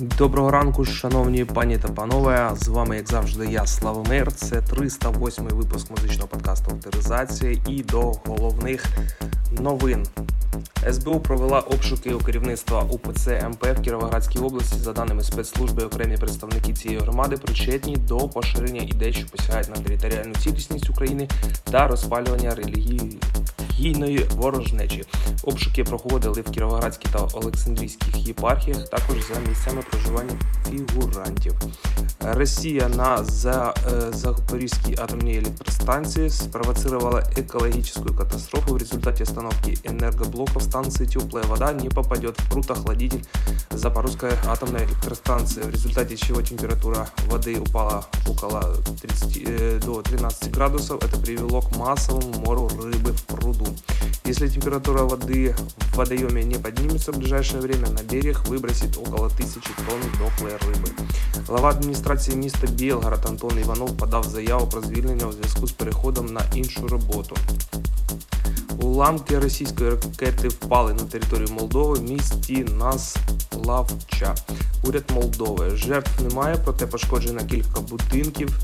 Доброго ранку, шановні пані та панове. З вами, як завжди, я Славомир. Це 308 випуск музичного подкасту Авторизація і до головних новин. СБУ провела обшуки у керівництва УПЦ МП в Кіровоградській області. За даними спецслужби, окремі представники цієї громади причетні до поширення ідей, що посягають на територіальну цілісність України та розпалювання релігії релігійної ворожнечі. Обшуки проходили в Кіровоградській та Олександрійських єпархіях, також за місцями проживання фігурантів. Росія на за, е, Запорізькій атомній електростанції спровоцировала экологическую катастрофу. В результате остановки энергоблоков станции теплая вода не попадет в прутохладитель Запорожской атомной электростанции, в результате чего температура воды упала около 30, э, до 13 градусов. Это привело к массовому мору рыбы в пруду. Если температура воды в водоеме не поднимется в ближайшее время, на берег выбросит около тысячи тонн дохлой рыбы. Глава адміністрації міста Білгород Антон Іванов подав заяву про звільнення у зв'язку з переходом на іншу роботу. Уламки російської ракети впали на територію Молдови в місті Наславча. Уряд Молдови. Жертв немає, проте пошкоджено кілька будинків.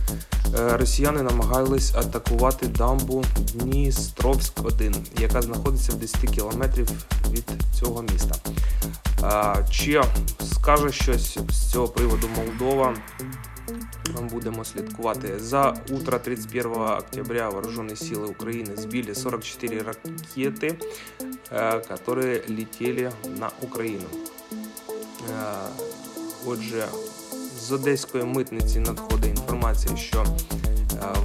Е, росіяни намагались атакувати дамбу Дністровськ 1 яка знаходиться в 10 кілометрів від цього міста. Чи скаже щось з цього приводу Молдова? Ми будемо слідкувати. За утро 31 октября вооруженные силы Украины сбили 44 ракети, которые летели на Україну. Отже, з одеської митниці надходить інформація, що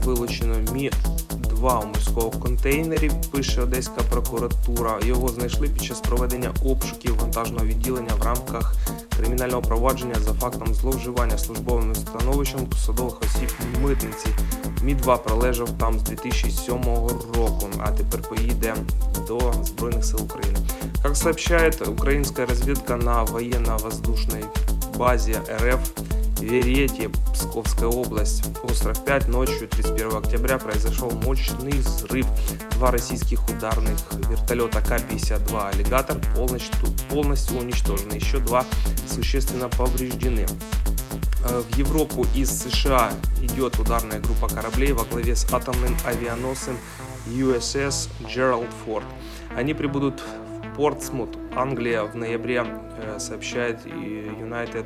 вилучено мі 2 у морського контейнері, пише Одеська прокуратура. Його знайшли під час проведення обшуків вантажного відділення в рамках кримінального провадження за фактом зловживання службовим становищем посадових осіб митниці. Мі 2 пролежав там з 2007 року, а тепер поїде до Збройних сил України. Як сообщает українська розвідка на военно-воздушной базе РФ Верете, Псковская область. Остров 5. Ночью 31 октября произошел мощный взрыв. Два российских ударных вертолета К-52 «Аллигатор» полностью, полностью уничтожены. Еще два существенно повреждены. Э, в Европу из США идет ударная группа кораблей во главе с атомным авианосцем USS Gerald Ford. Они прибудут в Портсмут, Англия в ноябре, э, сообщает United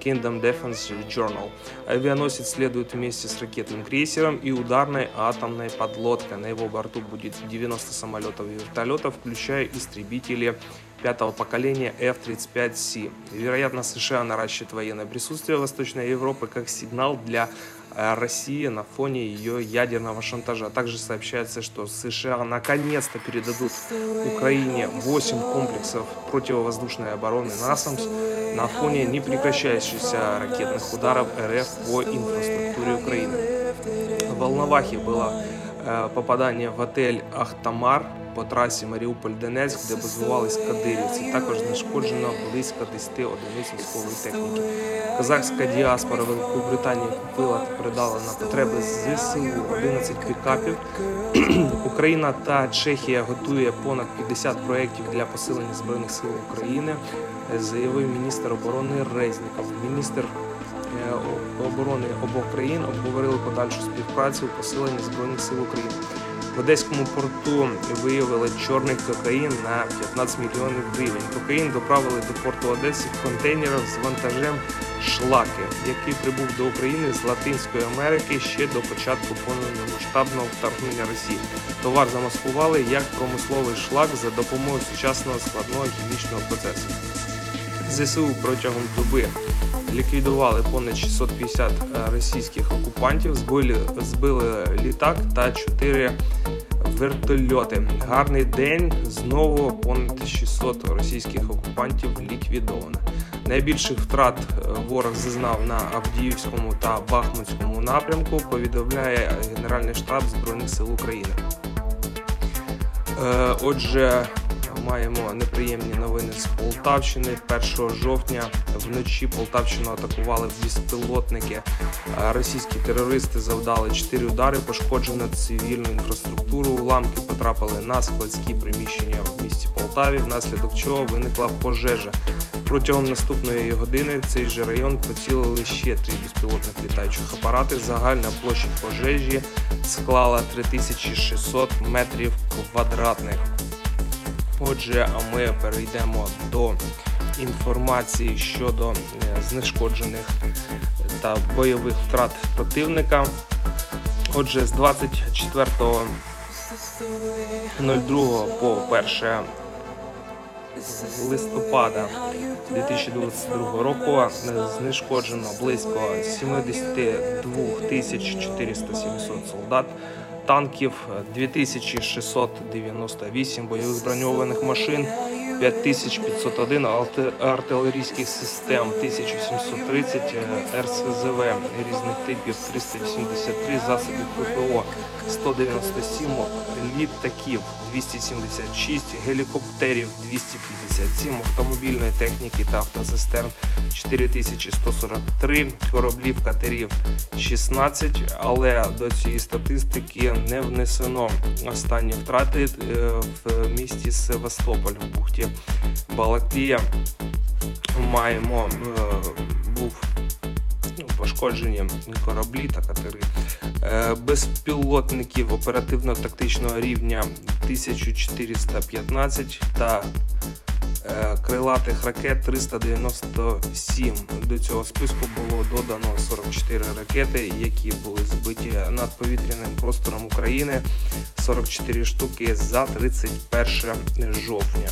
Kingdom Defense Journal. Авианосец следует вместе с ракетным крейсером и ударной атомной подлодкой. На его борту будет 90 самолетов и вертолетов, включая истребители пятого поколения F-35C. Вероятно, США наращивает военное присутствие Восточной Европы как сигнал для России на фоне ее ядерного шантажа. Также сообщается, что США наконец-то передадут Украине 8 комплексов противовоздушной обороны «Насамс» на фоне непрекращающихся ракетных ударов РФ по инфраструктуре Украины. В Волновахе было э, попадание в отель «Ахтамар», по трасі Маріуполь-Донецьк, де базувались кадирівці. Також знешкоджено близько 10 одиниць військової техніки. Казахська діаспора Великобританії купила та передала на потреби ЗСУ 11 пікапів. Україна та Чехія готує понад 50 проєктів для посилення збройних сил України. Заявив міністр оборони Резніков. Міністр е, оборони обох країн обговорили подальшу співпрацю у посиленні збройних сил України. В Одеському порту виявили чорний кокаїн на 15 мільйонів гривень. Кокаїн доправили до порту Одеси в контейнерах з вантажем шлаки, який прибув до України з Латинської Америки ще до початку повномасштабного вторгнення Росії. Товар замаскували як промисловий шлак за допомогою сучасного складного хімічного процесу. ЗСУ протягом доби ліквідували понад 650 е, російських окупантів, збили, збили літак та 4 вертольоти. Гарний день знову понад 600 російських окупантів ліквідовано. Найбільших втрат е, ворог зазнав на Авдіївському та Бахмутському напрямку. Повідомляє Генеральний штаб Збройних сил України. Е, отже, маємо неприємні новини з Полтавщини. 1 жовтня вночі Полтавщину атакували безпілотники. Російські терористи завдали 4 удари, пошкоджено цивільну інфраструктуру. Уламки потрапили на складські приміщення в місті Полтаві, внаслідок чого виникла пожежа. Протягом наступної години в цей же район поцілили ще три безпілотних літаючих апарати. Загальна площа пожежі склала 3600 метрів квадратних. Отже, ми перейдемо до інформації щодо е, знешкоджених та бойових втрат противника. Отже, з 24.02 по 1 листопада 2022 року знешкоджено близько 72 тисяч 400 солдат, танків 2698 бойових броньованих машин. 5501 артилерійських систем, 1730 е, РСЗВ різних типів, 383 засобів ППО, 197 літаків, 276 гелікоптерів, 257 автомобільної техніки та автозистерн, 4143 кораблів катерів, 16, але до цієї статистики не внесено останні втрати е, в місті Севастополь в бухті Балаклія маємо е, був ну, пошкоджені кораблі та катери. Е, безпілотників оперативно-тактичного рівня 1415 та крилатих ракет 397. До цього списку було додано 44 ракети, які були збиті над повітряним простором України. 44 штуки за 31 жовтня.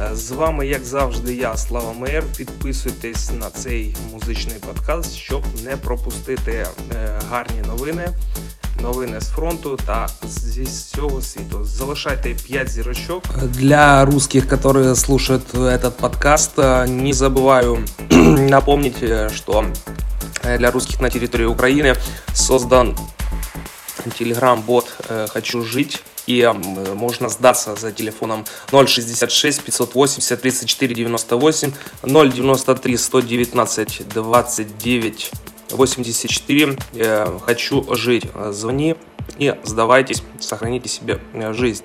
Е, з вами, як завжди, я, Слава Мер. Підписуйтесь на цей музичний подкаст, щоб не пропустити е, гарні новини, новини з фронту та зі всього світу. Залишайте 5 зірочок. Для русских, которые слушают этот подкаст, е, не забываю напомнить, что для русских на территории Украины создан телеграм-бот «Хочу жить», и можно сдаться за телефоном 066 580 34 98 093 119 29 84 хочу жить звони и сдавайтесь сохраните себе э, жизнь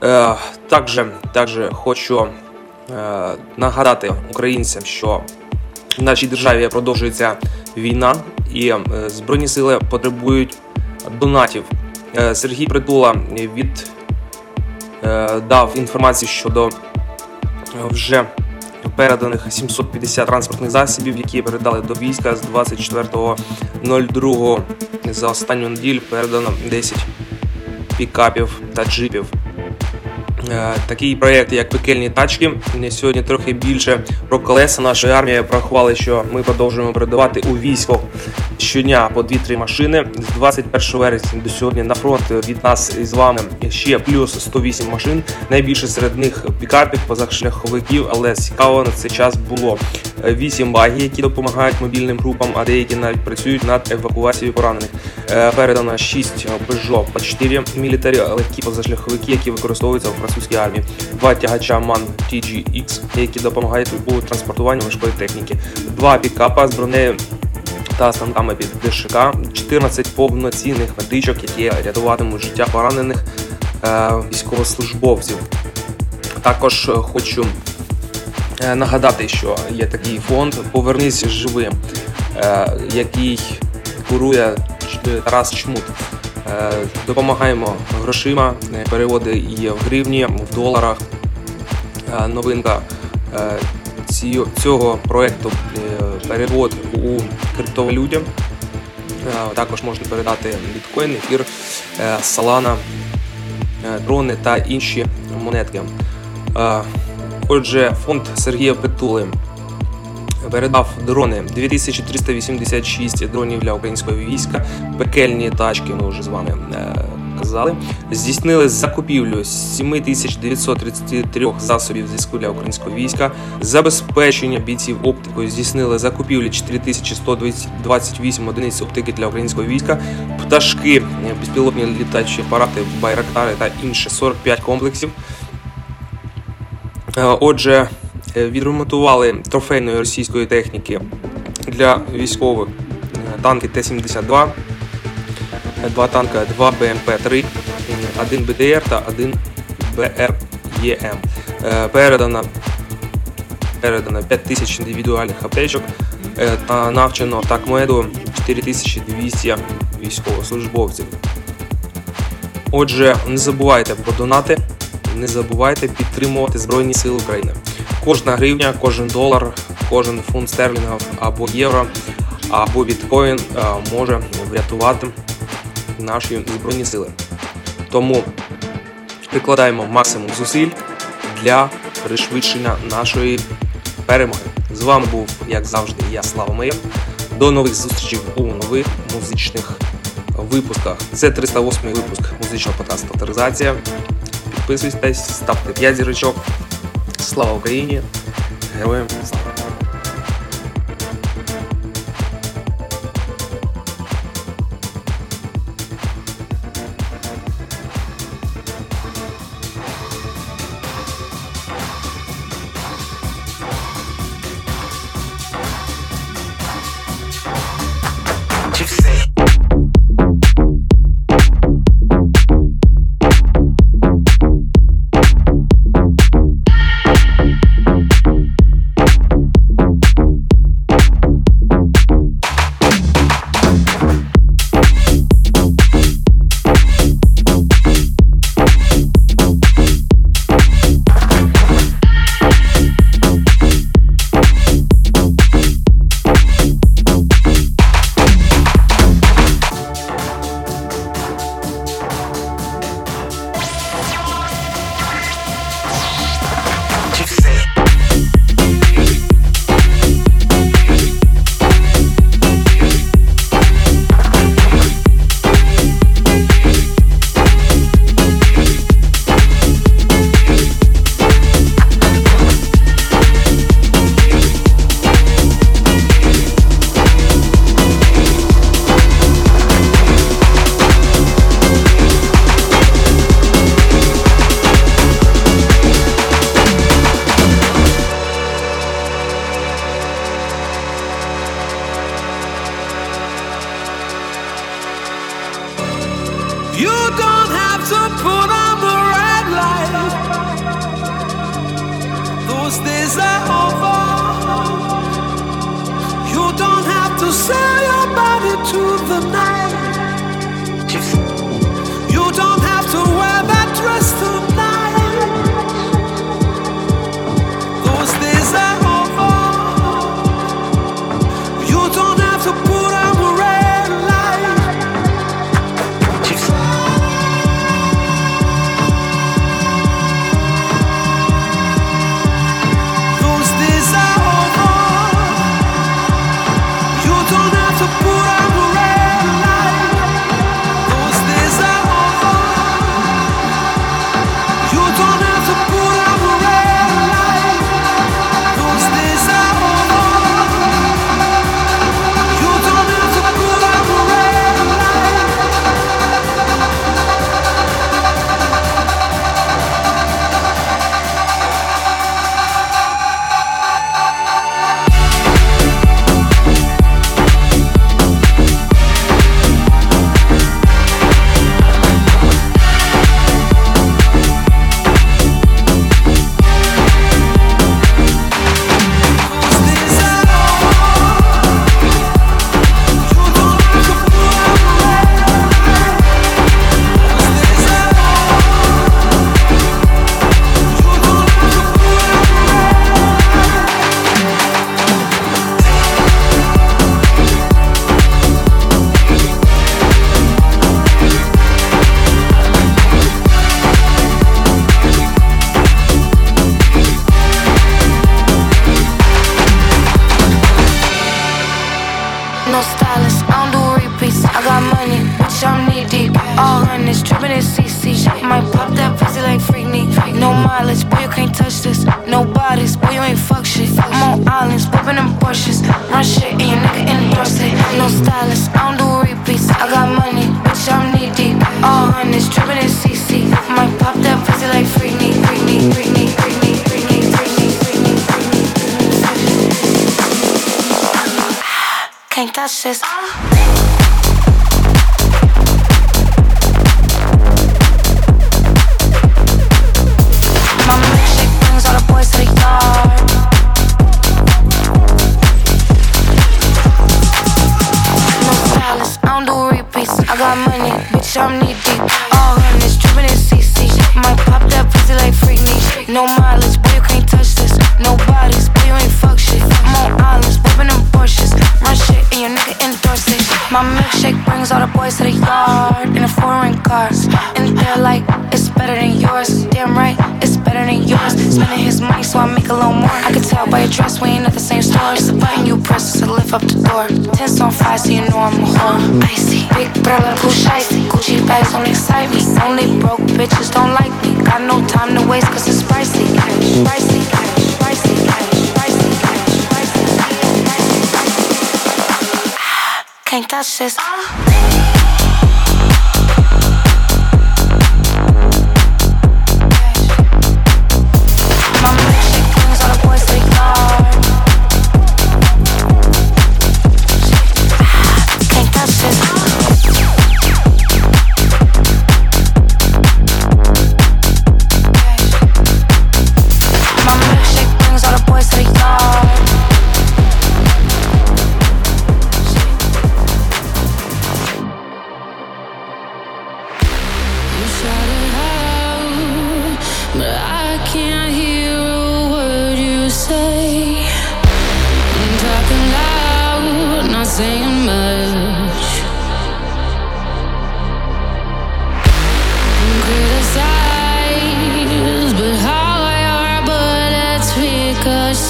э, также также хочу э, нагадати українцям що в нашій державі продовжується війна і збройні сили потребують донатів Е, Сергій Притула від е, дав інформацію щодо е, вже переданих 750 транспортних засобів, які передали до війська з 24.02 за останню неділю передано 10 пікапів та джипів. Е, такий проєкт, як пекельні тачки. Сьогодні трохи більше про колеса нашої армії порахували, що ми продовжуємо передавати у військо щодня по 2-3 машини. З 21 вересня до сьогодні на фронт від нас із вами ще плюс 108 машин. Найбільше серед них пікапів, позашляховиків, але цікаво на цей час було 8 багів, які допомагають мобільним групам, а деякі навіть працюють над евакуацією поранених. Е, передано 6 Peugeot по 4 мілітарі легкі позашляховики, які використовуються в французькій армії, два тягача MAN TGX, які допомагають у транспортуванні важкої техніки, два пікапа з бронею та станками під ДШК, 14 повноцінних медичок, які рятуватимуть життя поранених е, військовослужбовців. Також хочу е, нагадати, що є такий фонд Повернись живим, е, який курує Тарас Чмут. Е, допомагаємо грошима, е, переводи є в гривні, в доларах. Е, новинка цього проєкту перевод у криптовалюті. Також можна передати біткоін, ефір, салана, дрони та інші монетки. Отже, фонд Сергія Притули передав дрони 2386 дронів для українського війська, пекельні тачки. Ми вже з вами е, казали. Здійснили закупівлю 7933 засобів зв'язку для українського війська, забезпечення бійців оптикою. Здійснили закупівлю 4128 одиниць оптики для українського війська, пташки, безпілотні літачі апарати, байрактари та інше 45 комплексів. Е, отже. Е, відремонтували трофейної російської техніки для військових е, танки Т-72, е, два танка, два БМП-3, один БДР та один БРЄМ. Передано передано 5 тисяч індивідуальних аптечок та навчено такмеду 4200 військовослужбовців. Отже, не забувайте про донати. Не забувайте підтримувати Збройні Сили України. Кожна гривня, кожен долар, кожен фунт стерлінга або євро, або біткоін е, може врятувати наші збройні сили. Тому прикладаємо максимум зусиль для пришвидшення нашої перемоги. З вами був, як завжди, я Слава Мейер. До нових зустрічей у нових музичних випусках. Це 308 випуск музичного подкасту авторизація підписуйтесь, ставте 5 зірочок. Слава Україні! Героям! слава! to the night.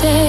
say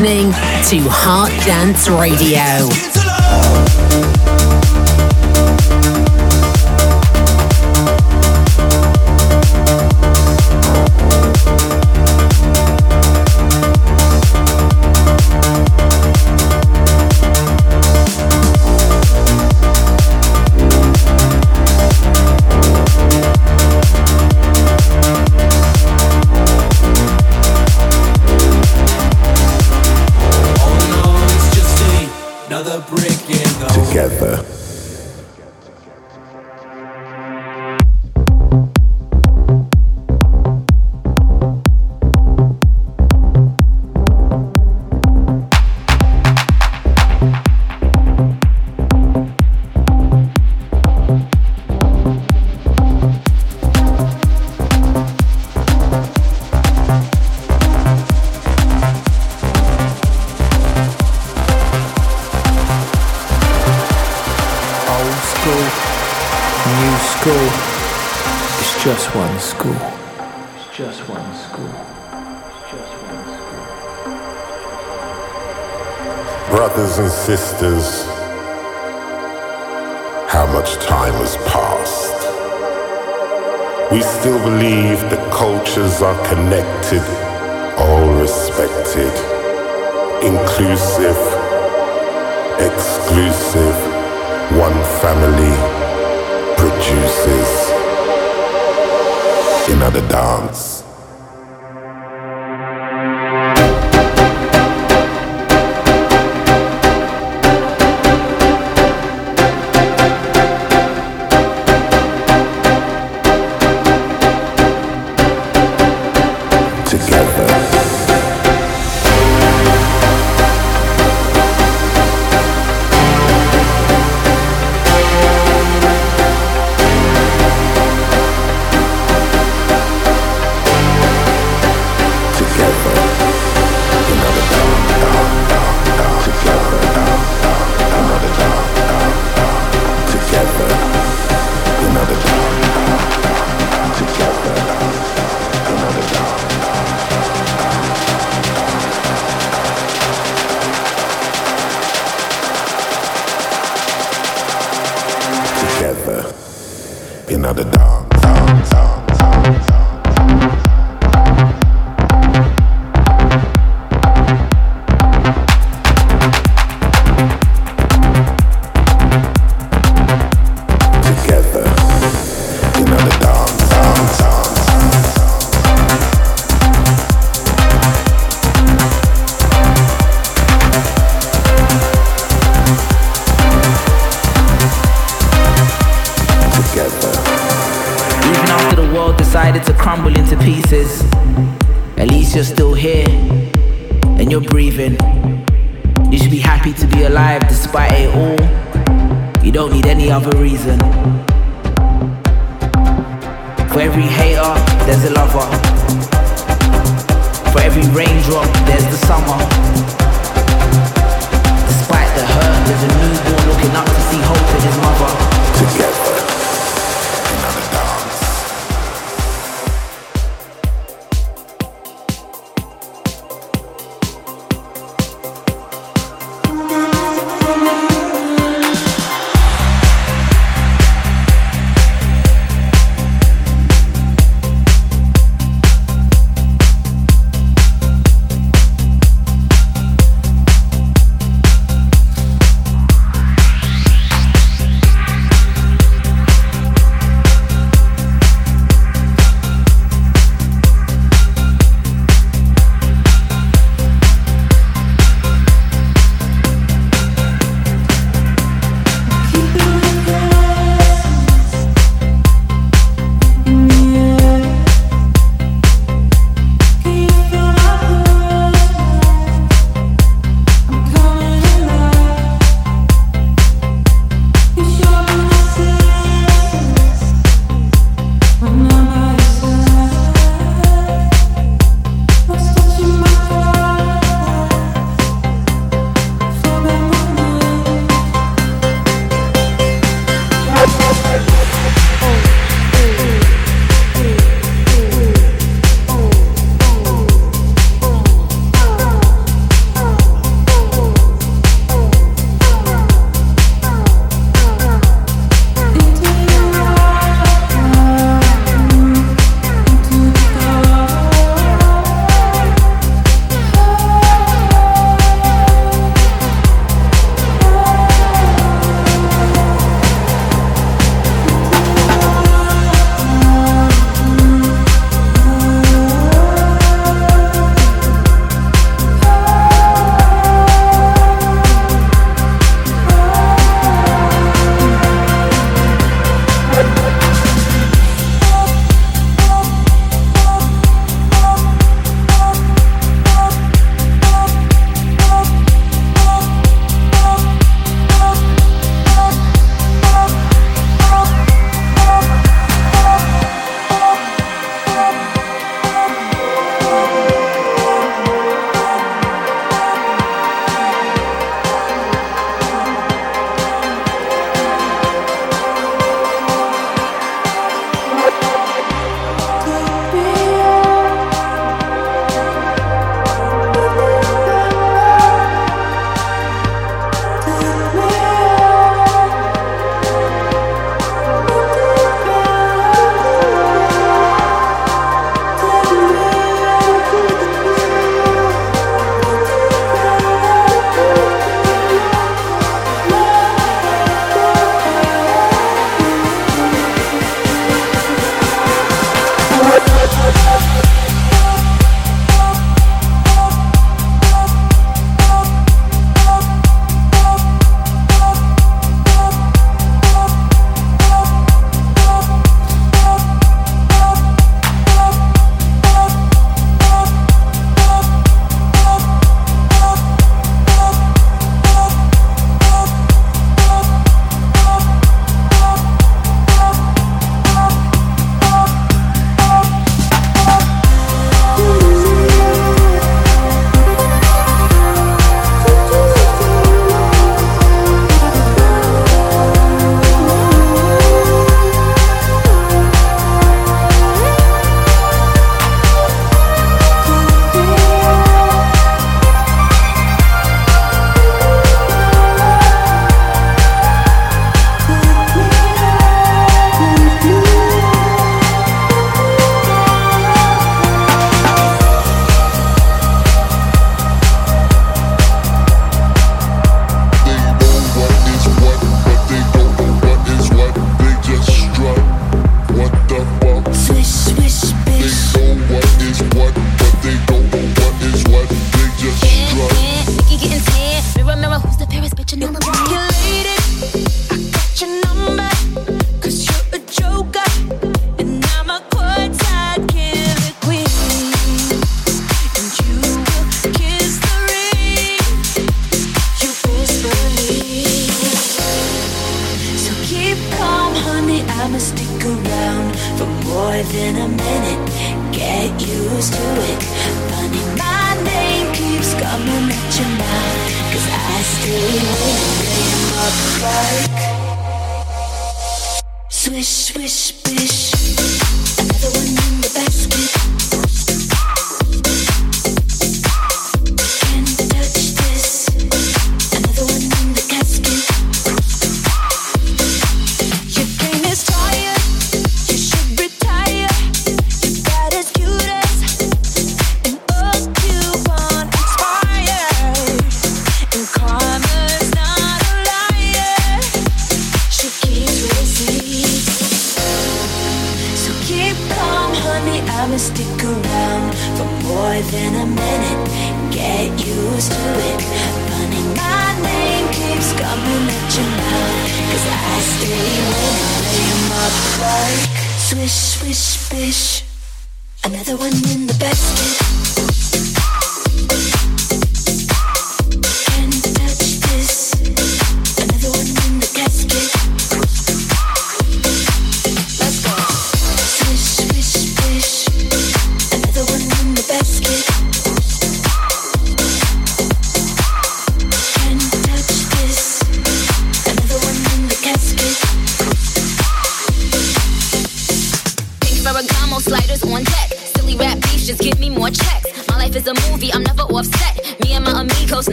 listening to Heart Dance Radio.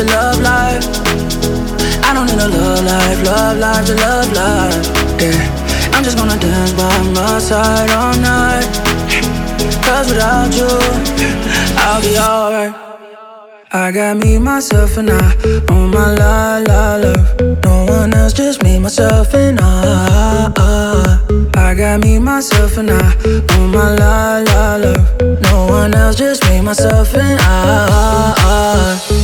To love life. I don't need a love life, love life to love life. Yeah, I'm just gonna dance by my side all night. Cause without you, I'll be alright. I got me, myself, and I on my la la love. No one else, just me, myself, and I. I got me, myself, and I on my la la love. No one else, just me, myself, and I.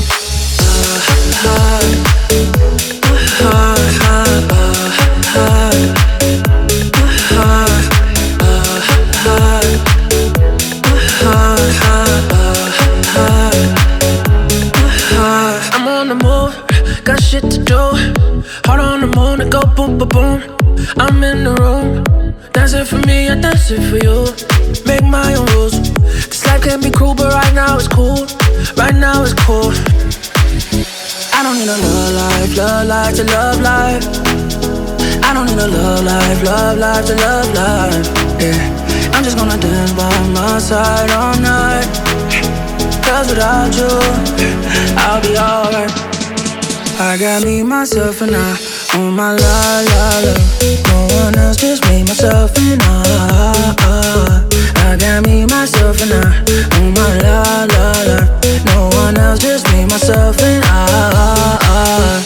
love life, to love life. I don't need a love life, love life to love life. Yeah, I'm just gonna dance by my side all night. Cause without you, I'll be alright. I got me, myself, and I on my la la la. No one else, just me, myself, and I. I got me, myself, and I on my la la la. No one else, just me, myself, and I.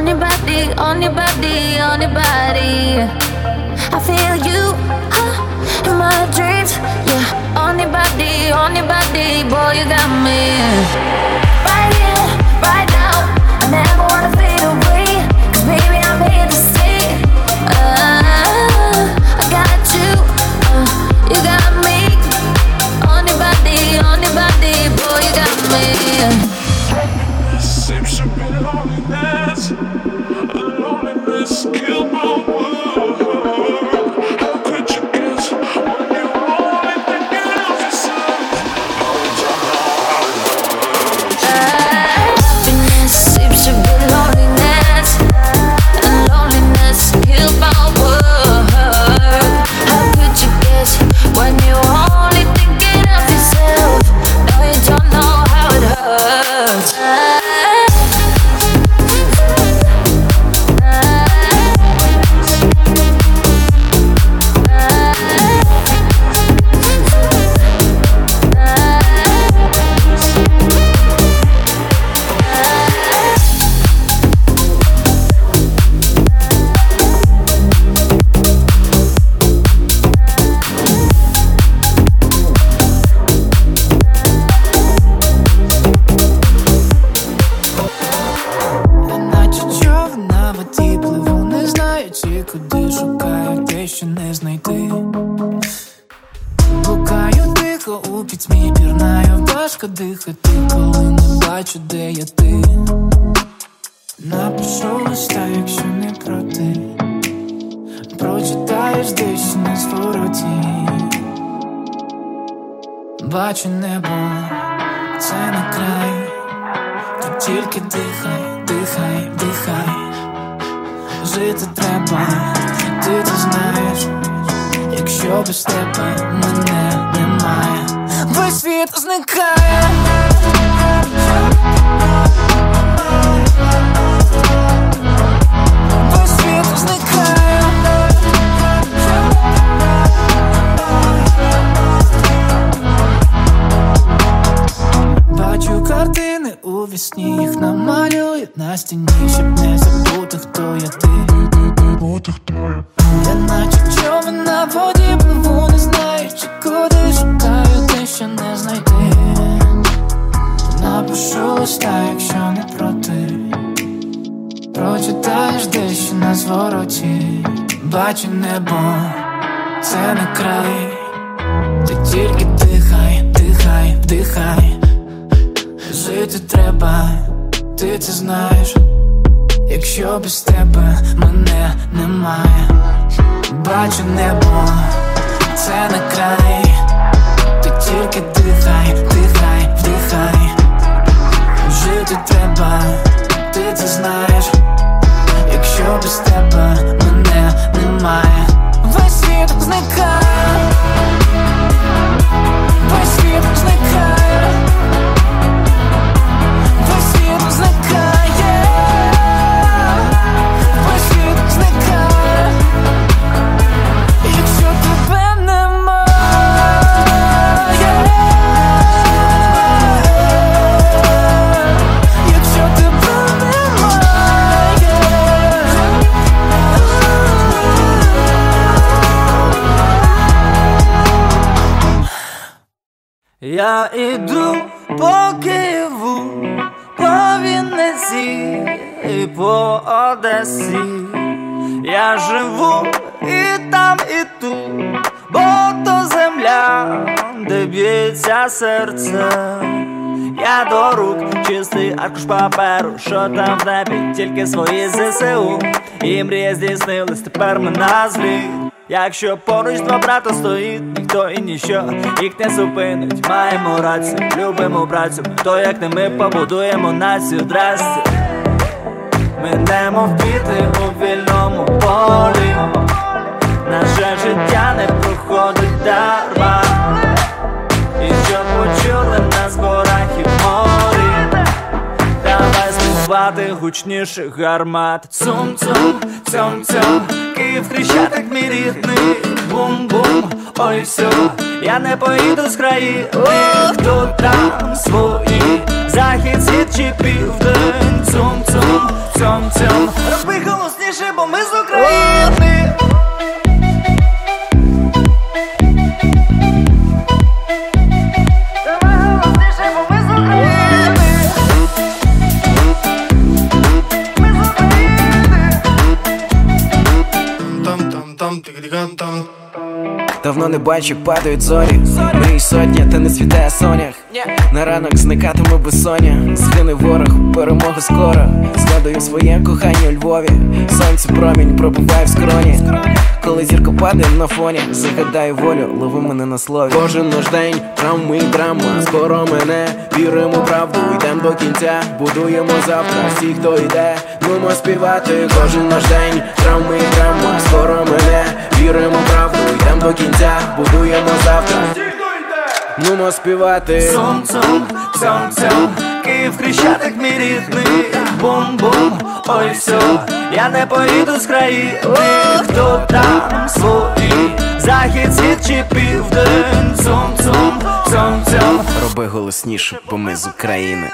on your body, on your body, on your body. I feel you huh, in my dreams, yeah. On your body, on your body, boy, you got me. Right де б'ється серце. Я до рук чистий аркуш паперу, що там в небі, тільки свої ЗСУ. І мрія здійснилась, тепер ми на злі. Якщо поруч два брата стоїть, ніхто і ніщо їх не зупинить. Маємо рацію, любимо працю. То як не ми побудуємо націю. Ми немо впіти у вільному полі. Наше життя не проходить дарма. Почули на зборах і в морі. Давай співати гучніших гармат. Цум-цум, цьом-цьом Київ хрещатик мій рідний Бум-бум, ой все Я не поїду з країни. Хто там свої? Захід, схід чи південь? Цум-цум, цьом-цьом. Роби голосніше, бо ми з України Давно не бачу, падають зорі. Мрій сотня, та не світає сонях. На ранок зникатиме безсоння Згине ворог, перемога скоро. Згадую своє кохання у Львові. Сонце промінь пробуває в скроні Коли зірка падає на фоні. Загадаю волю, лови мене на слові. Кожен наш день, травми і драма. Скоро мене, віримо в правду. Йдем до кінця, будуємо завтра. Всі, хто йде, нумо співати. Кожен наш день, травми і драма. Скоро мене, віримо в правду. Йдем до кінця, будуємо завтра. Нумо співати. Цум-цум, цьом-цьом Київ хрещатик мій рідний. Бум-бум, ой все Я не поїду з країни. Хто там свої? Захід, світ чи південь? Цум-цум, цьом-цьом Роби голосніше, бо ми з України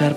після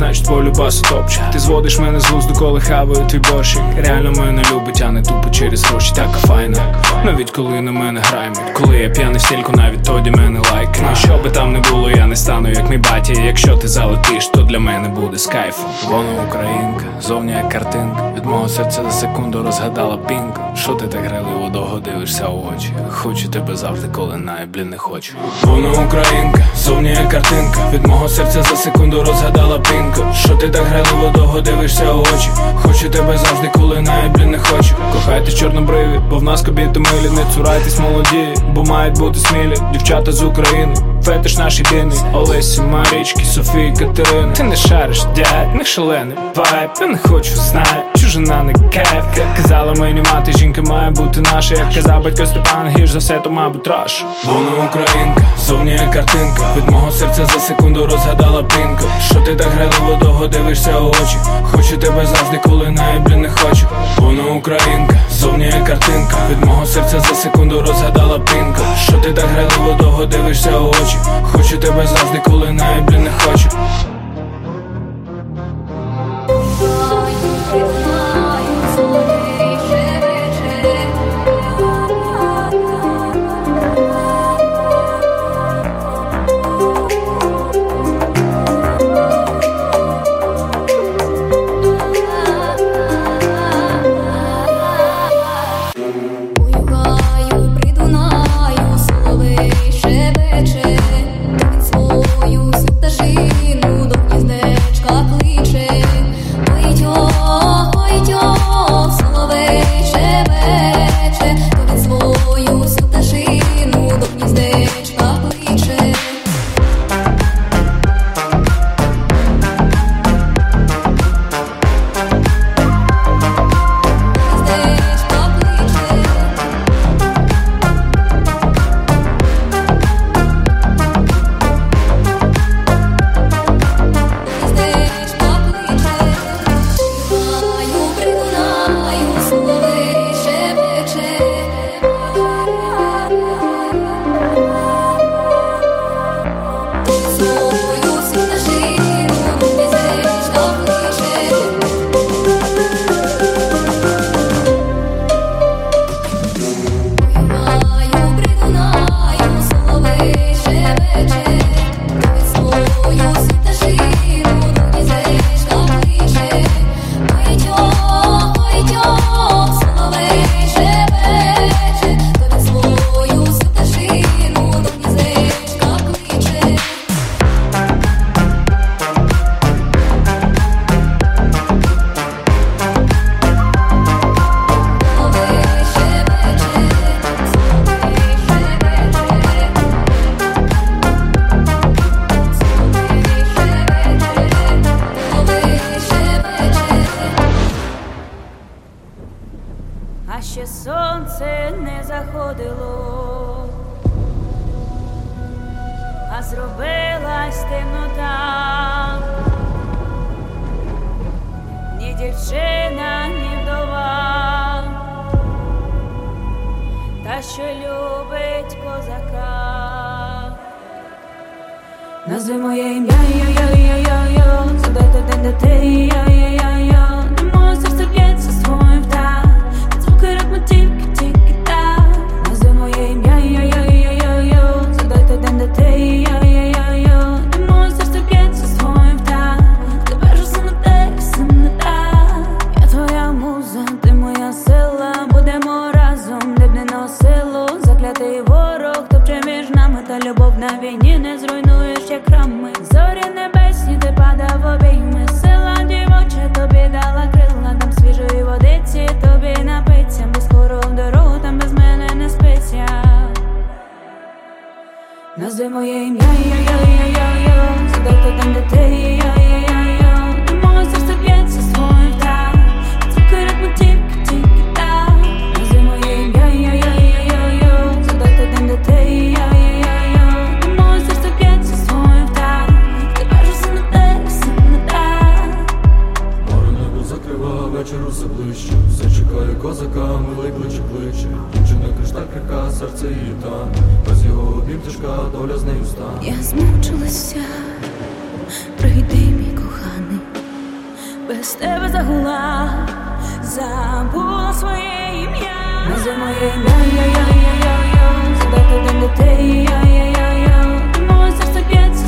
значить твою любасу топче. Ти зводиш мене з глузду, коли хаваю твій борщик. Реально мене любить, а не тупо через гроші. Така файна, навіть коли на мене граємо Коли я п'яний в стільку, навіть тоді мене лайк. Ну що би там не було, я не стану як мій батя. Якщо ти залетиш, то для мене буде з кайфом. Вона українка, зовні як картинка. Від мого серця за секунду розгадала пінку Що ти так грайливо довго дивишся у очі? Хочу тебе завжди, коли навіть блін не хочу. Вона українка, зовні як картинка. Від мого серця за секунду розгадала пінку Що ти так грайливо довго дивишся у очі? Хочу тебе завжди, коли навіть блін не хочу. Кохайте чорнобриві, бо в нас кобіти милі. Не цурайтесь молоді, бо мають бути смілі. Дівчата з України, фетиш наш єдиний. Олесі, Марічки, Софії, Катерини Ти не шариш, дядь, не шалений вайб. Я не хочу знати, чужина не кайф казала мені мати, жінка має бути наша. Як казав батько Степан, гірш за все, то мабуть раш Вона українка, зовні як картинка. Від мого серця за секунду розгадала пінку Що ти так грайливо довго дивишся у очі? Хочу тебе завжди, коли навіть блін не хочу. Вона українка, зовні як картинка. Від мого серця за секунду розгадала пінку Що ти так грайливо довго дивишся у очі Хочу тебе завжди, коли навіть не хочу приходило, а зробилась темнота. Ні дівчина, ні вдова, та що любить козака. Назви моє ім'я, йо-йо-йо-йо-йо Задайте день де ти, йо-йо-йо-йо. Де моє серце б'ється так Звуки ритму тільки, тільки так Назви моє ім'я, йо-йо-йо-йо-йо Задайте день де ти, йо-йо-йо-йо моє ім'я, йо-йо-йо-йо Задайте там, де ти, йо-йо-йо-йо Де моє серце б'ється своїм так Звуки ритму тільки, тільки так. Назви моє ім'я, йо-йо-йо-йо Задайте там, де ти, йо-йо-йо-йо Де моє серце б'ється своїм так Тепер же все не те, все не так. Море небо закрива, вечір усе ближче. Все чекає козака, милий кличе кличе. Дівчина кришталь крика, серце її тане тяжка, доля з нею стане. Я змучилася, прийди, мій коханий, без тебе загула, забула своє ім'я. Назви моє ім'я, я я я я я. Задати там дітей, ти, йо-йо-йо-йо, моє серце б'ється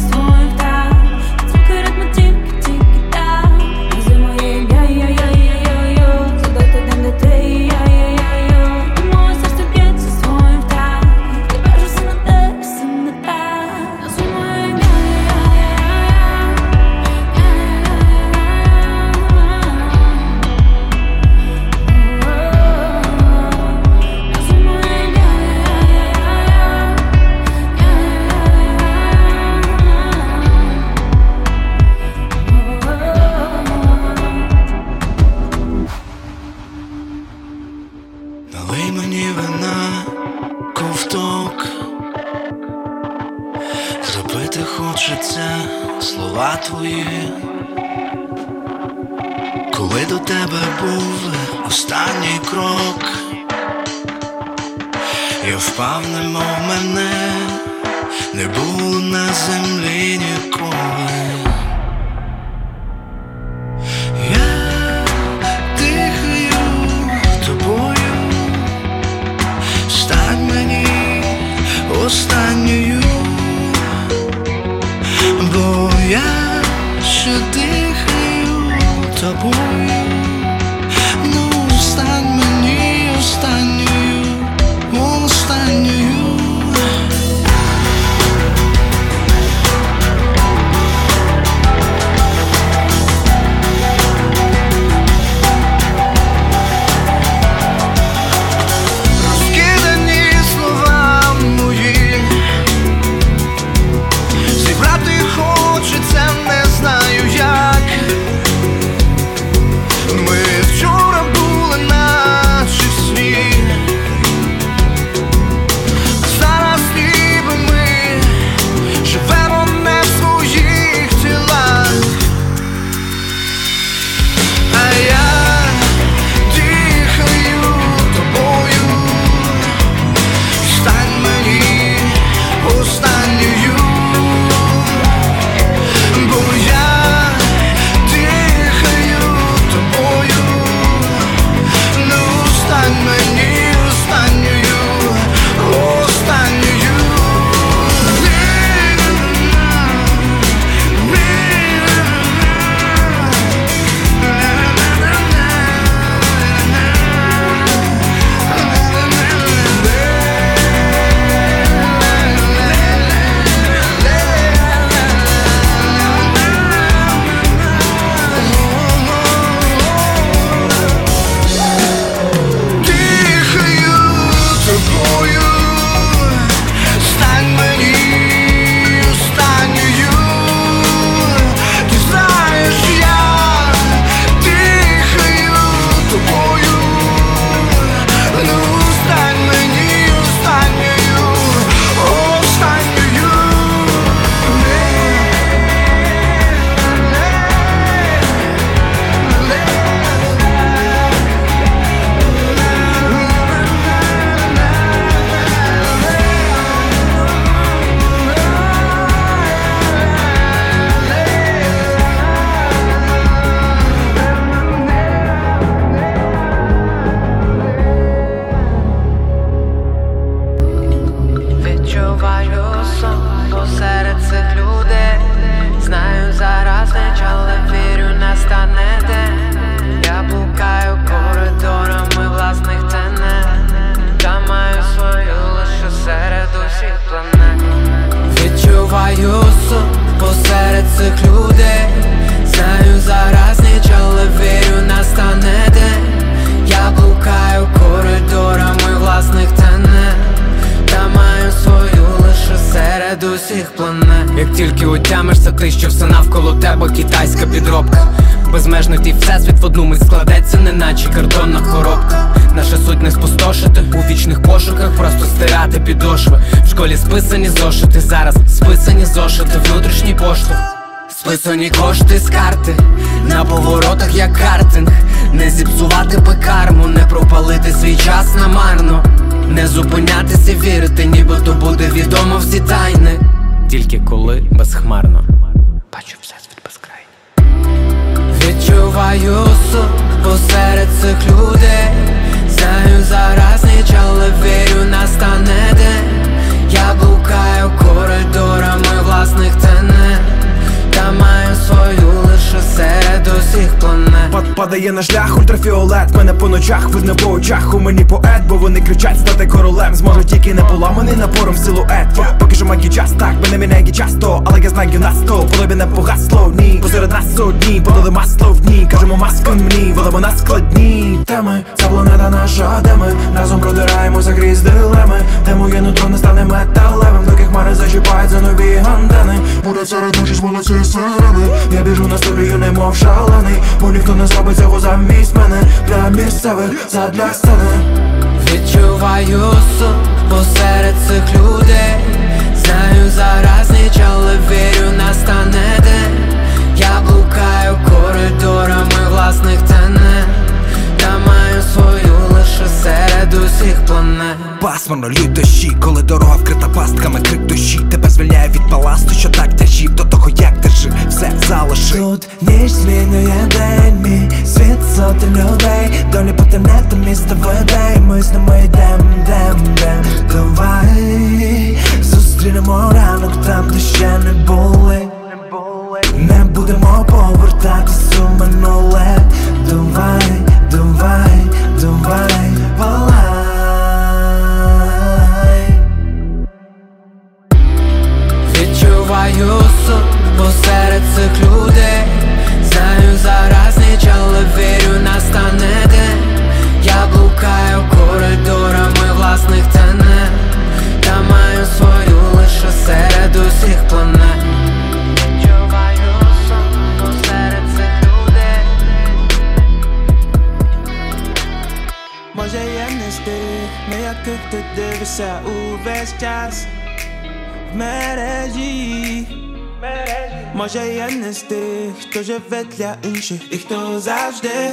живе для інших і хто завжди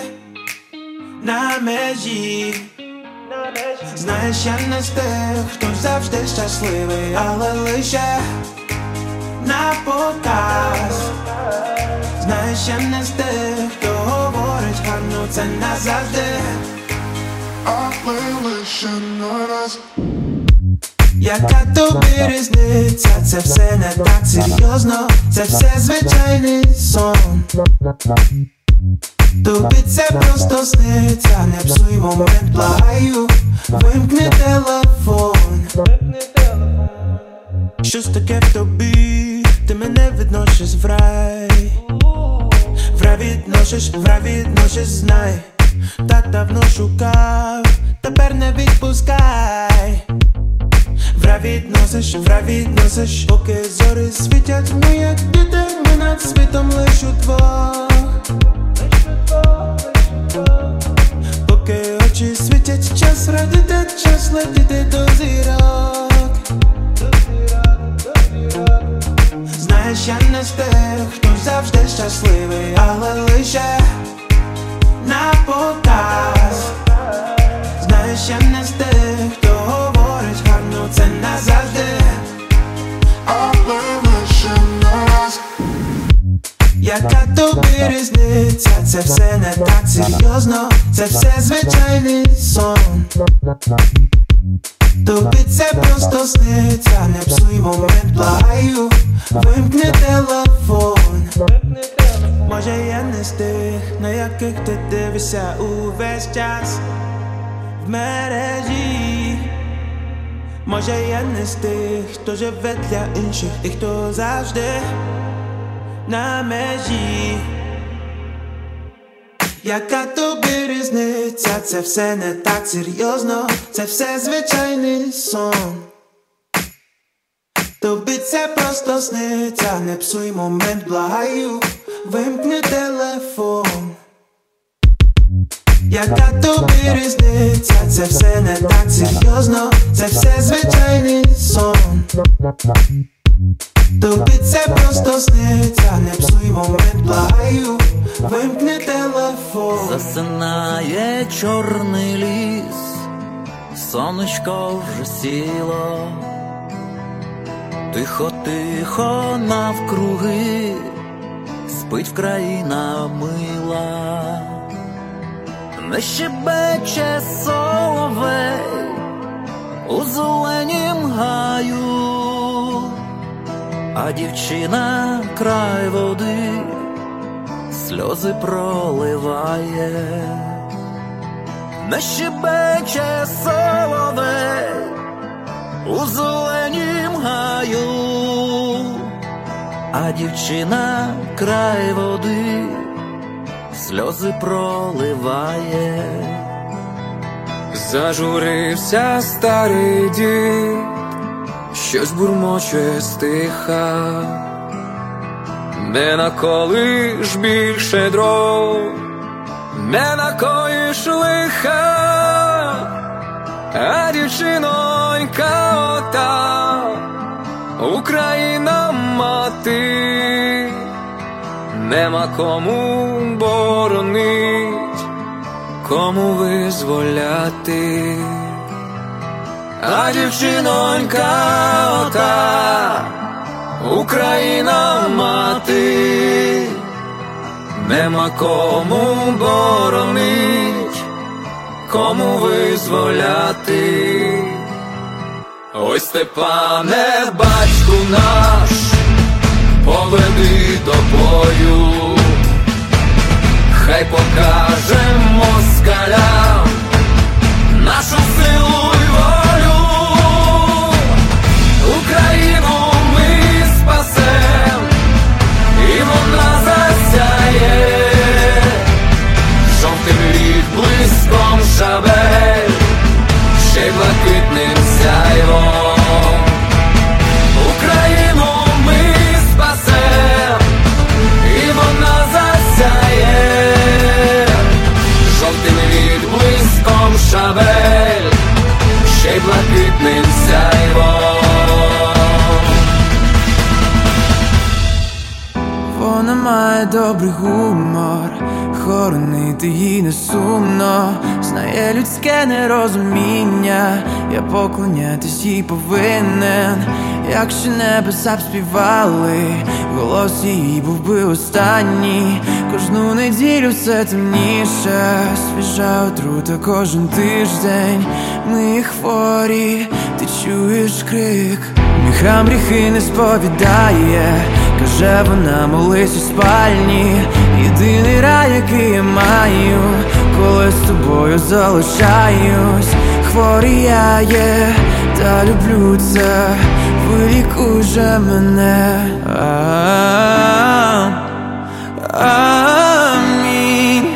на межі Знаєш, я не з тих, хто завжди щасливий, але лише на показ Знаєш, я не з тих, хто говорить гарно, це назавжди Але лише на раз Яка тобі різниця, це все не так серйозно, це все звичайний сон. Тобі це просто сниться, не псуй момент, благаю, вимкни телефон. Щось таке в тобі, ти мене відносиш в рай. В рай відносиш, в відносиш, знай. Так давно шукав, тепер не відпускай. В рай відносиш, в рай відносиш, поки зорі світять ми, як діти, ми над світом лиш удвох. Поки очі світять, час радіти, час летіти до зірок. Знаєш, я не з тих, хто завжди щасливий, але лише на показ. Знаєш, я не з тих, це назавжди. Але лише на раз Яка тобі різниця, це все не так серйозно, це все звичайний сон. Тобі це просто сниться, не псуй момент, благаю, вимкни телефон. Може я не з тих, на яких ти дивишся увесь час в мережі. Може я не з тих, хто живе для інших і хто завжди на межі. Яка тобі різниця, це все не так серйозно, це все звичайний сон. Тобі це просто сниться, не псуй момент, благаю, вимкни телефон. Яка тобі різниця, це все не так серйозно, це все звичайний сон. Тобі це просто сниться, не псуй момент, благаю, вимкни телефон. Засинає чорний ліс, сонечко вже сіло, тихо, тихо навкруги, спить країна мила, не щебече соловей у зеленім гаю, а дівчина край води сльози проливає, не щебече соловей у зеленім гаю, а дівчина край води сльози проливає. Зажурився старий дід, щось бурмоче стиха, не наколиш більше дров, не накоїш лиха, а дівчинонька ота, Україна мати, нема кому боронить, кому визволяти, а дівчинонька ота. Україна мати, нема кому боронить, кому визволяти. Ой, Степане, батьку наш, поведи до бою, хай покаже москалям нашу силу й волю. Україну ми спасем, і вона засяє, жовтим лід блиском шабель, має добрий гумор, хоронити їй не сумно, знає людське нерозуміння, я поклонятись їй повинен, якщо небеса б співали, голос її був би останній, кожну неділю все темніше, свіжа отрута кожен тиждень, ми хворі, ти чуєш крик, мій храм гріхи не сповідає. Каже вона, молись у спальні, єдиний рай, який я маю, коли з тобою залишаюсь, хворий я є, та люблю це, вилікуй же мене. Амінь,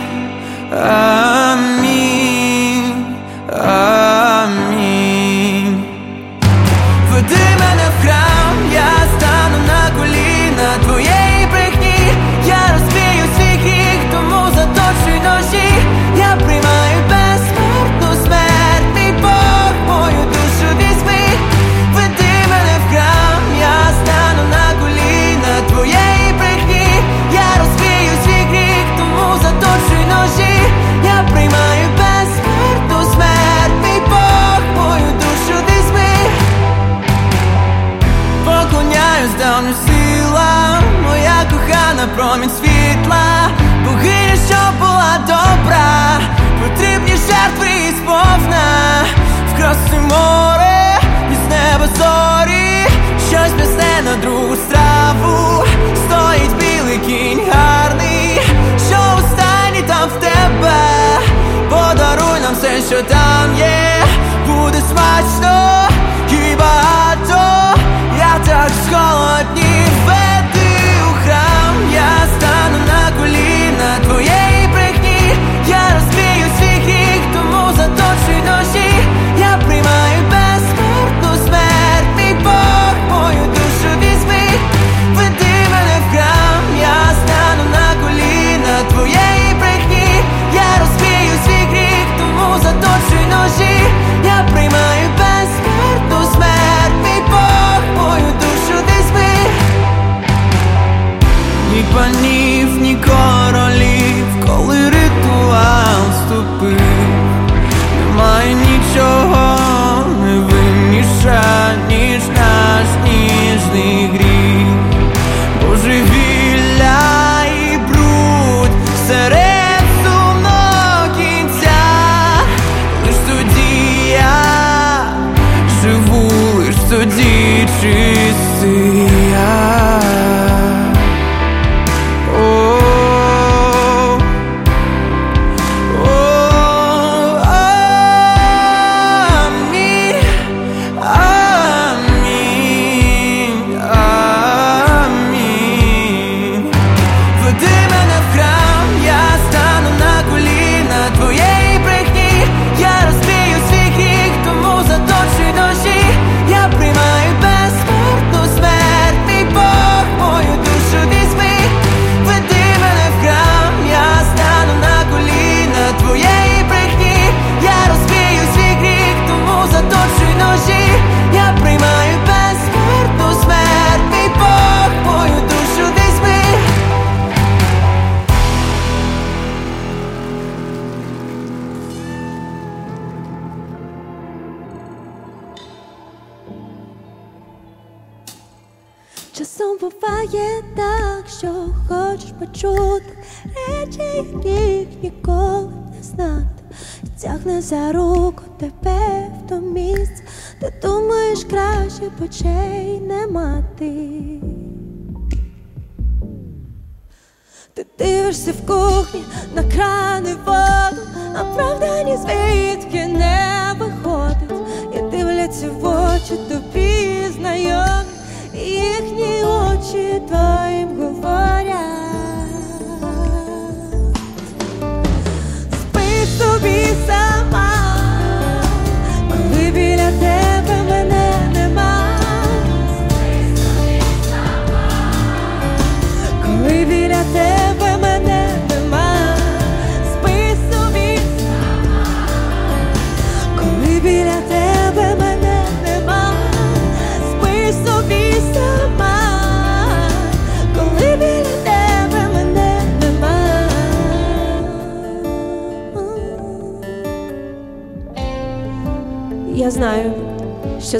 подаруй нам все, що там є, буде смачно і багато, ножі, я приймаю безсмертну смерть, мій Бог, мою душу ти збив ні панів, ні королів, коли.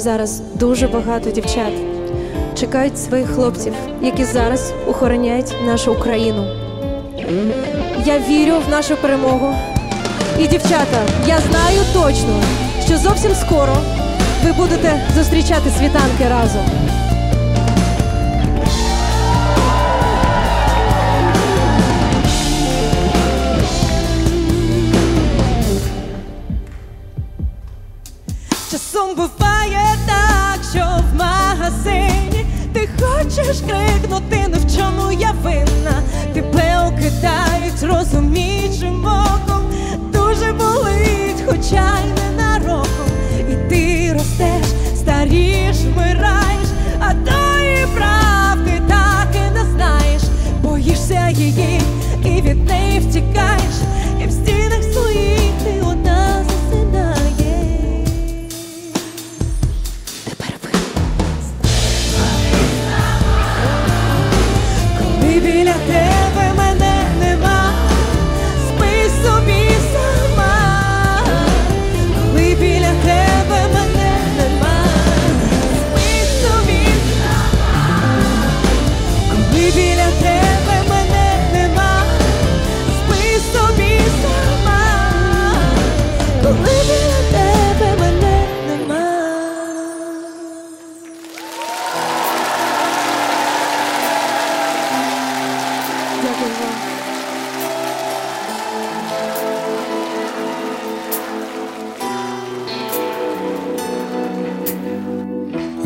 Зараз дуже багато дівчат чекають своїх хлопців, які зараз охороняють нашу Україну. Я вірю в нашу перемогу. І дівчата, я знаю точно, що зовсім скоро ви будете зустрічати світанки разом.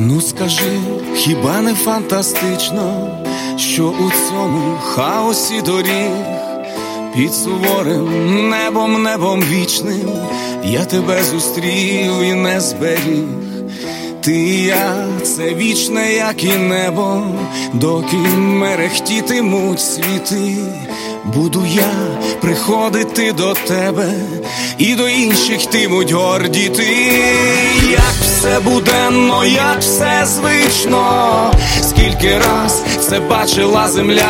Ну скажи, хіба не фантастично, що у цьому хаосі доріг під суворим небом, небом вічним я тебе зустрів і не зберіг. Ти і я, це вічне, як і небо, доки мерехтітимуть світи, буду я приходити до тебе, і до інших йтимуть горді ти. Як все буденно, як все звично, скільки раз це бачила земля,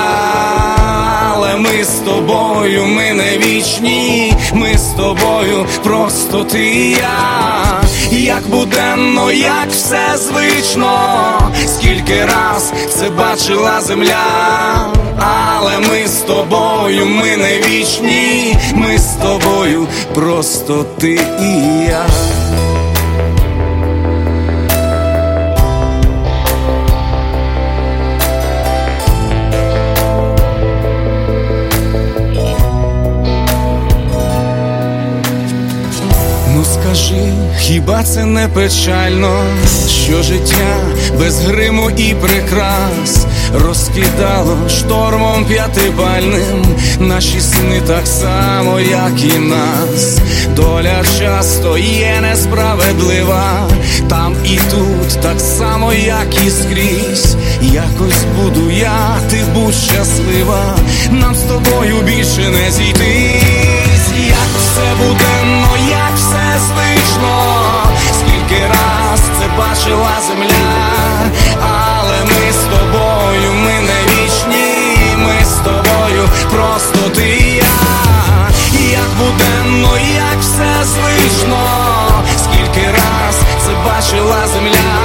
але ми з тобою, ми не вічні, ми з тобою, просто ти і я, як буденно, як все звично, скільки раз це бачила земля, але ми з тобою, ми не вічні, ми з тобою, просто ти і я. Хіба це не печально, що життя без гриму і прикрас розкидало штормом п'ятибальним наші сни так само, як і нас. Доля часто є несправедлива, там і тут, так само, як і скрізь. Якось буду я, ти будь щаслива, нам з тобою більше не зійтись. Як все буденно, як незвично, скільки раз це бачила земля, але ми з тобою, ми не вічні, ми з тобою, просто ти і я, як буденно, як все звично, скільки раз це бачила земля,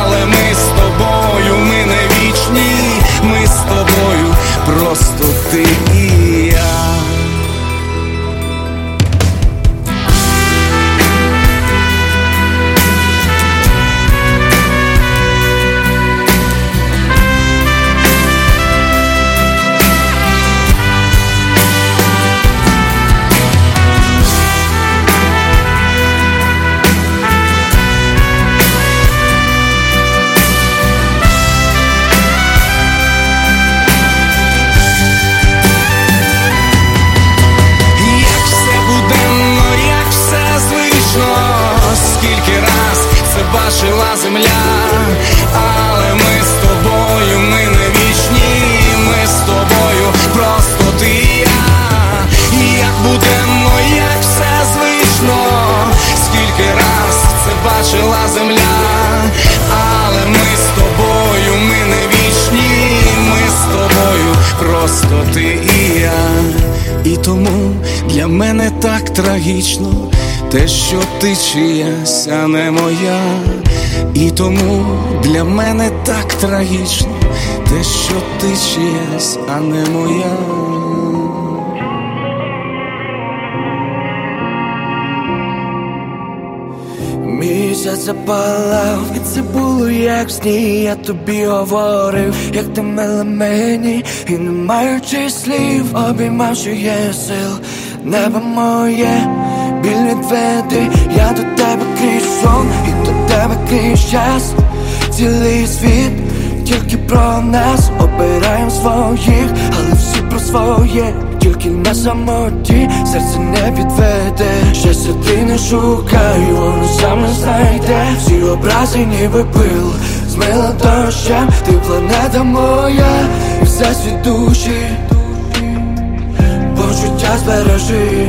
але ми з тобою, ми не вічні, ми з тобою, просто. просто ти і я, і тому для мене так трагічно, те, що ти чиясь, а не моя, і тому для мене так трагічно, те, що ти чиясь, а не моя. Місяць запалав, і це було як сні, я тобі говорив, як ти мила мені, і не маючи слів, обіймав, є сил, небо моє, біль відведи, я до тебе крізь сон, і до тебе крізь час, цілий світ, тільки про нас. Обираємо своїх, але всі про своє. Тільки на самоті. Серце не підведе. Щастя ти не шукай, воно саме знайде. Всі образи ніби пил. Змила дощем, ти планета моя. І все світ душі. Почуття збережи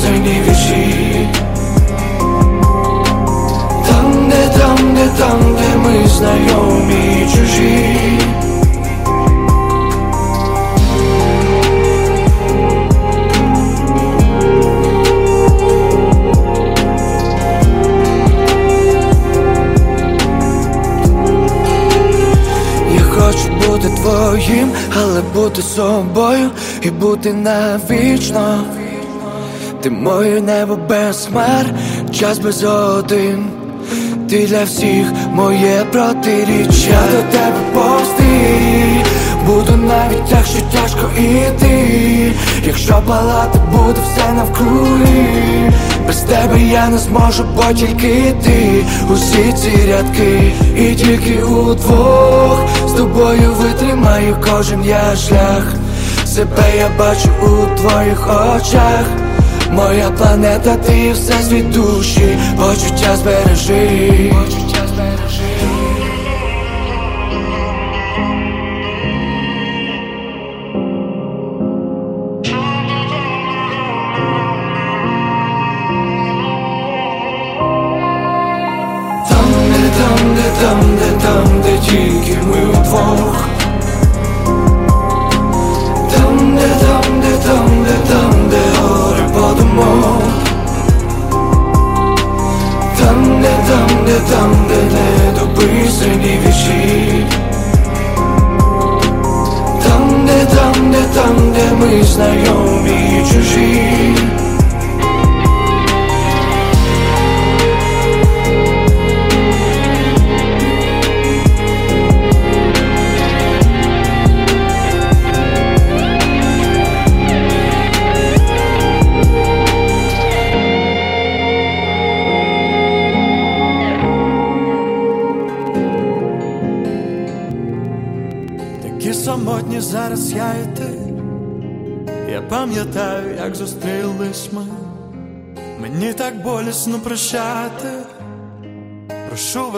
дописані вірші Там, де, там, де, там, де ми знайомі і чужі хочу бути твоїм, але бути собою і бути навічно. Ти моє небо без хмар, час без один. Ти для всіх моє протиріччя. До тебе повсти Буду навіть якщо тяжко іти. Якщо палати буде все навкруги Без тебе я не зможу, бо тільки ти. Усі ці рядки і тільки удвох. З тобою витримаю кожен я шлях. Себе я бачу у твоїх очах Моя планета, ти все світ душі, почуття збережи.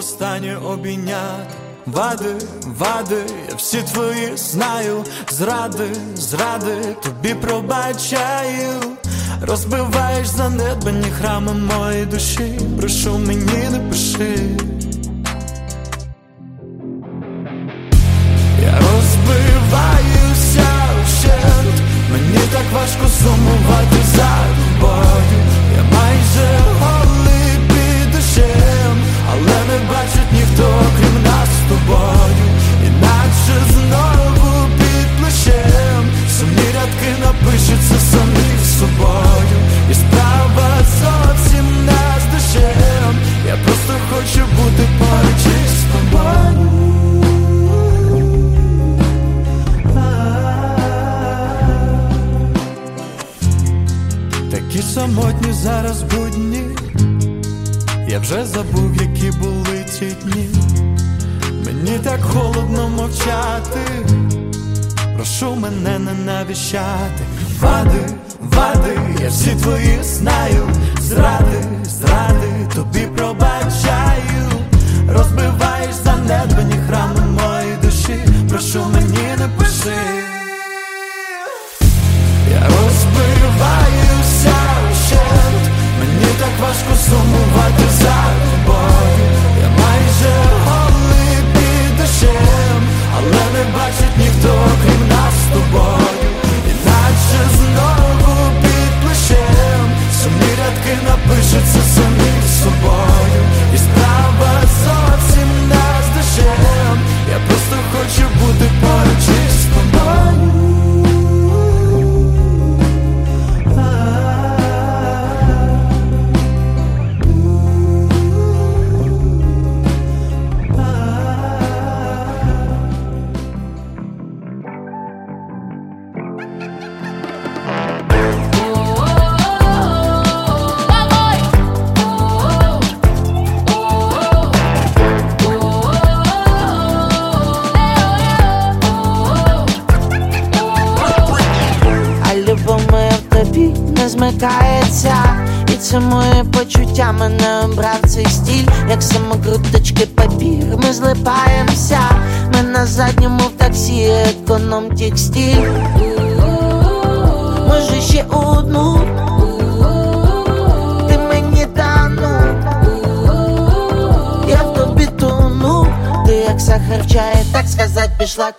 Востаннє обійняти. Вади, вади, я всі твої знаю. Зради, зради, тобі пробачаю. Розбиваєш занедбані храми моєї душі. Прошу мені не пиши.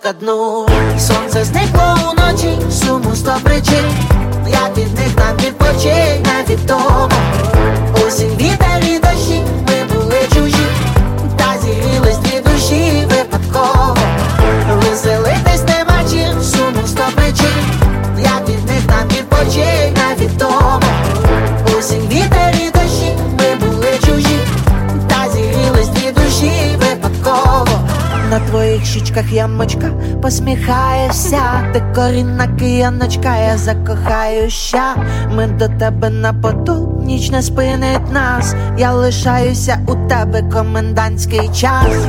ко дну. посміхаєшся, ти корінна кияночка, я закохаюся, ми до тебе на поту, ніч не спинить нас, я лишаюся у тебе комендантський час,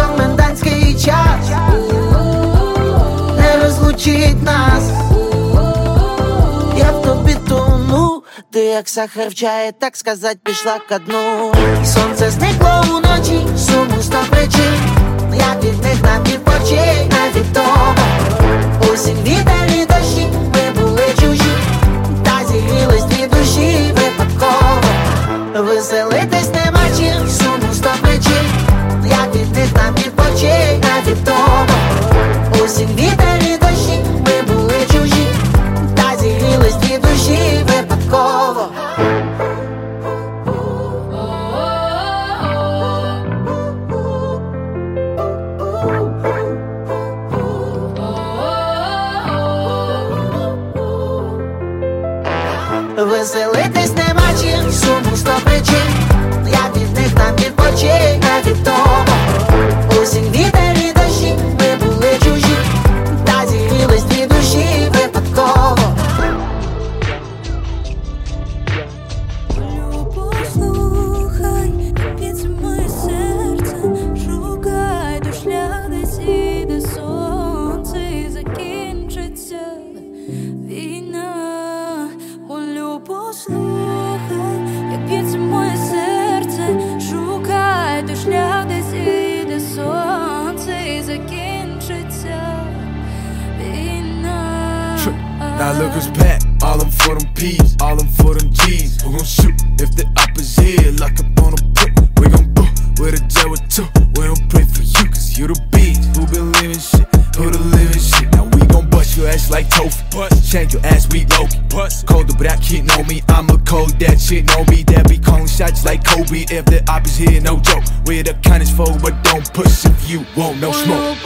комендантський час, не розлучить нас, я в тобі тону, ти як сахар в чаї, так сказать, пішла ко дну. Сонце зникло уночі, суму ста причин. na picotinha like tofu. Shank your ass, we Loki. Colder, but I kid know me. I'm a cold, that shit know me. That be cone shots like Kobe. If the op is here, no joke. We're the kindest folk, but don't push if you won't, no smoke.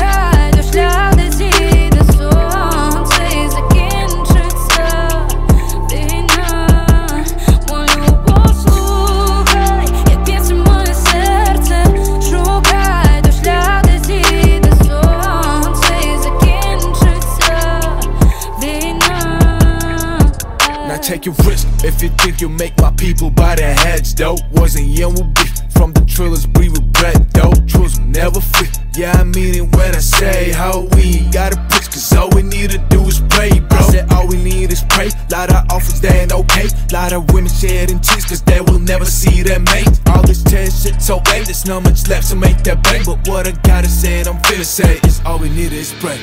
Я. think you'll make my people buy their heads, though. Wasn't young will be from the trillers, breed regret, though. Trills will never fit. Yeah, I mean it when I say how we ain't gotta preach, cause all we need to do is pray, bro. I said all we need is pray. Lot of offers, they ain't okay. Lot of women shedding tears, cause they will never see their mate. All this tension so wait, there's not much left to make that bang. But what I gotta say, I'm finna say, is all we need is pray.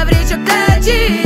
abrir chocolate.